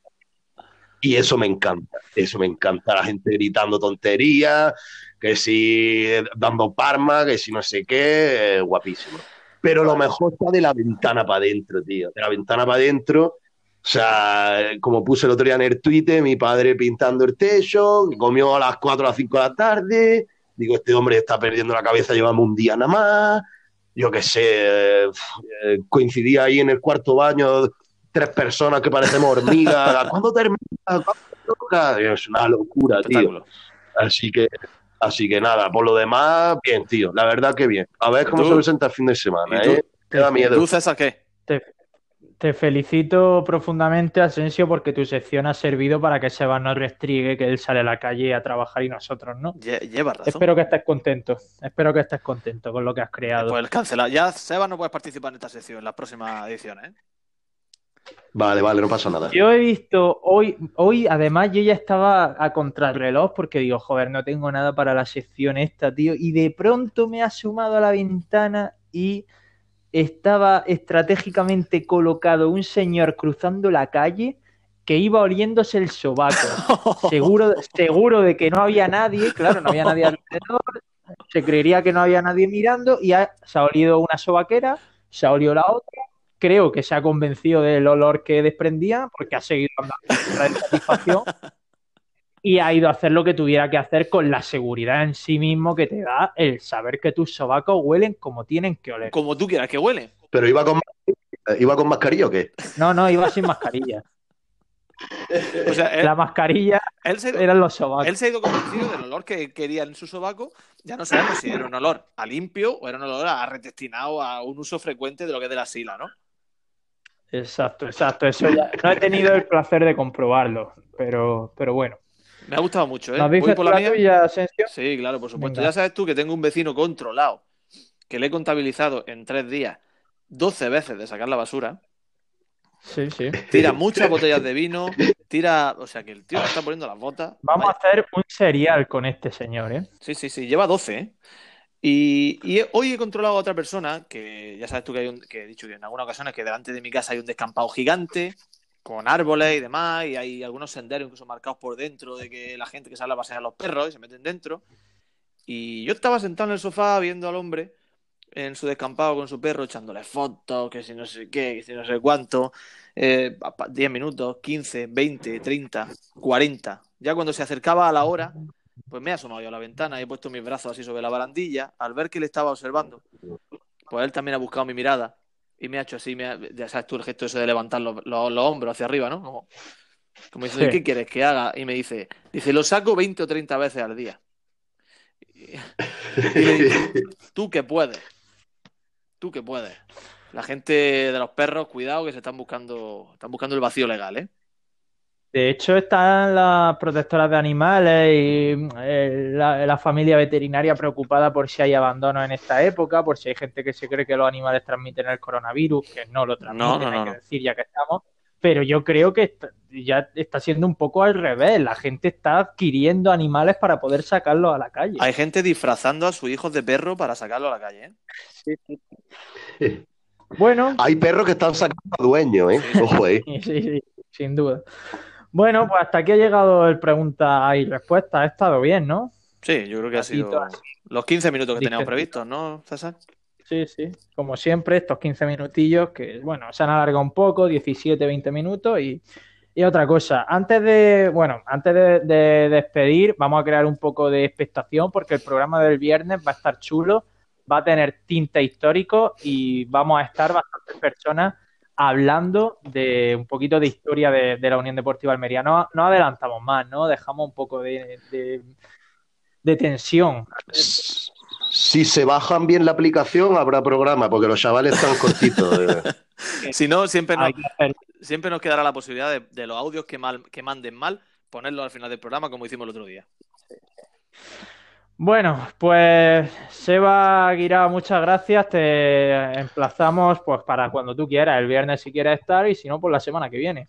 y eso me encanta. Eso me encanta. La gente gritando tonterías, que si dando parma, que si no sé qué, eh, guapísimo. Pero lo mejor está de la ventana para adentro, tío. De la ventana para adentro. O sea, como puse el otro día en el Twitter, mi padre pintando el techo, comió a las 4 o las 5 de la tarde. Digo, este hombre está perdiendo la cabeza, llevamos un día nada más. Yo qué sé, eh, coincidía ahí en el cuarto baño tres personas que parecemos hormigas. ¿Cuándo termina? ¿Cuándo toca? Es una locura, tío. Así que, así que nada, por lo demás, bien, tío. La verdad que bien. A ver cómo ¿Tú? se presenta el fin de semana. ¿eh? Me da miedo. ¿Tú, César, qué? Te, te felicito profundamente, Asensio, porque tu sección ha servido para que Sebas no restrigue, que él sale a la calle a trabajar y nosotros no. Lle- Lleva razón. Espero que estés contento. Espero que estés contento con lo que has creado. Pues cancela. Ya, Sebas, no puedes participar en esta sección en las próximas ediciones. ¿eh? Vale, vale, no pasa nada. Yo he visto hoy, hoy además yo ya estaba a contrarreloj porque digo, joder, no tengo nada para la sección esta, tío. Y de pronto me ha sumado a la ventana y estaba estratégicamente colocado un señor cruzando la calle que iba oliéndose el sobaco. Seguro, seguro de que no había nadie, claro, no había nadie alrededor. Se creería que no había nadie mirando y ha- se ha olido una sobaquera, se ha olido la otra. Creo que se ha convencido del olor que desprendía porque ha seguido andando con satisfacción y ha ido a hacer lo que tuviera que hacer con la seguridad en sí mismo que te da el saber que tus sobacos huelen como tienen que oler. Como tú quieras que huele. ¿Pero iba con, iba con mascarilla o qué? No, no, iba sin mascarilla. O sea, él, La mascarilla él se, eran los sobacos. él se ha ido convencido del olor que quería en su sobaco. Ya no sabemos si era un olor a limpio o era un olor a retestinado a un uso frecuente de lo que es de la sila, ¿no? Exacto, exacto. Eso ya no he tenido el placer de comprobarlo, pero, pero bueno. Me ha gustado mucho, ¿eh? ¿Nos Voy por la la mía. tuya? Sí, claro, por supuesto. Venga. Ya sabes tú que tengo un vecino controlado que le he contabilizado en tres días 12 veces de sacar la basura. Sí, sí. Tira muchas botellas de vino, tira. O sea que el tío le está poniendo las botas. Vamos Vaya. a hacer un serial con este señor, ¿eh? Sí, sí, sí, lleva 12, ¿eh? Y, hoy he controlado a otra persona que ya sabes tú que, hay un, que he dicho que en algunas ocasiones que delante de mi casa hay un descampado gigante con árboles y demás, y hay algunos senderos incluso marcados por dentro de que la gente que sale a pasear a los perros y se meten dentro. Y yo estaba sentado en el sofá viendo al hombre en su descampado con su perro, echándole fotos, que si no sé qué, que si no sé cuánto, eh, pa- pa- 10 minutos, 15, 20, 30, 40. Ya cuando se acercaba a la hora, pues me he asomado yo a la ventana y he puesto mis brazos así sobre la barandilla. Al ver que le estaba observando, pues él también ha buscado mi mirada y me ha hecho así, me ha- ya sabes tú el gesto ese de levantar los, los- los hombros hacia arriba, ¿no? Como, como Sí. ¿qué quieres que haga? Y me dice, dice, lo saco 20 o 30 veces al día. Y, y le digo, tú que puedes, tú que puedes. La gente de los perros, cuidado que se están buscando, están buscando el vacío legal, ¿eh? De hecho, están las protectoras de animales y eh, la, la familia veterinaria preocupada por si hay abandono en esta época, por si hay gente que se cree que los animales transmiten el coronavirus, que no lo transmiten, No, no, no, hay que decir ya que estamos. Pero yo creo que está- ya está siendo un poco al revés. La gente está adquiriendo animales para poder sacarlos a la calle. Hay gente disfrazando a sus hijos de perro para sacarlo a la calle, ¿eh? Sí, sí. Bueno, Hay perros que están sacando a dueños, ¿eh? Ojo, ¿eh? Sí, sí, sí, sin duda. Bueno, pues hasta aquí ha llegado el pregunta y respuesta. Ha estado bien, ¿no? Sí, yo creo que ha sido los 15 minutos que teníamos previstos, ¿no, César? Sí, sí. Como siempre, estos 15 minutillos que, bueno, se han alargado un poco, 17, 20 minutos y, y otra cosa. Antes de, bueno, antes de, de despedir, vamos a crear un poco de expectación porque el programa del viernes va a estar chulo, va a tener tinte histórico y vamos a estar bastantes personas hablando de un poquito de historia de, de la Unión Deportiva Almería. No, no adelantamos más, ¿no? Dejamos un poco de, de, de tensión. Si se bajan bien la aplicación, habrá programa, porque los chavales están cortitos. eh. Si no, siempre nos, siempre nos quedará la posibilidad de, de los audios que, mal, que manden mal, ponerlos al final del programa como hicimos el otro día. Bueno, pues Seba Aguirá, muchas gracias. Te emplazamos pues para cuando tú quieras, el viernes si quieres estar y si no, pues la semana que viene.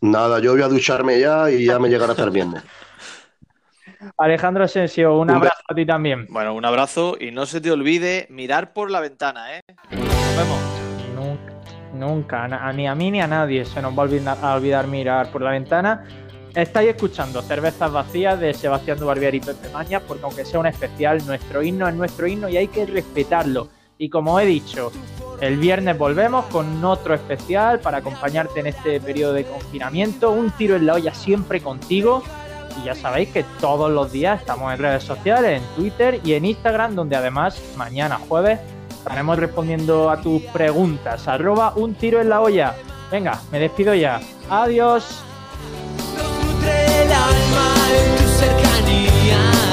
Nada, yo voy a ducharme ya y ya me llegará hasta el viernes. Alejandro Asensio, un Un abrazo a ti también. Bueno, un abrazo y no se te olvide mirar por la ventana, ¿eh? Nos vemos. Nunca, nunca, ni a mí ni a nadie se nos va a olvidar, a olvidar mirar por la ventana. Estáis escuchando Cervezas Vacías de Sebastián Dubarbier y Pepe Mañas, porque aunque sea un especial, nuestro himno es nuestro himno y hay que respetarlo. Y como he dicho, el viernes volvemos con otro especial para acompañarte en este periodo de confinamiento. Un tiro en la olla siempre contigo. Y ya sabéis que todos los días estamos en redes sociales, en Twitter y en Instagram, donde además mañana jueves estaremos respondiendo a tus preguntas. Arroba un tiro en la olla. Venga, me despido ya. Adiós. alma en tu cercanía.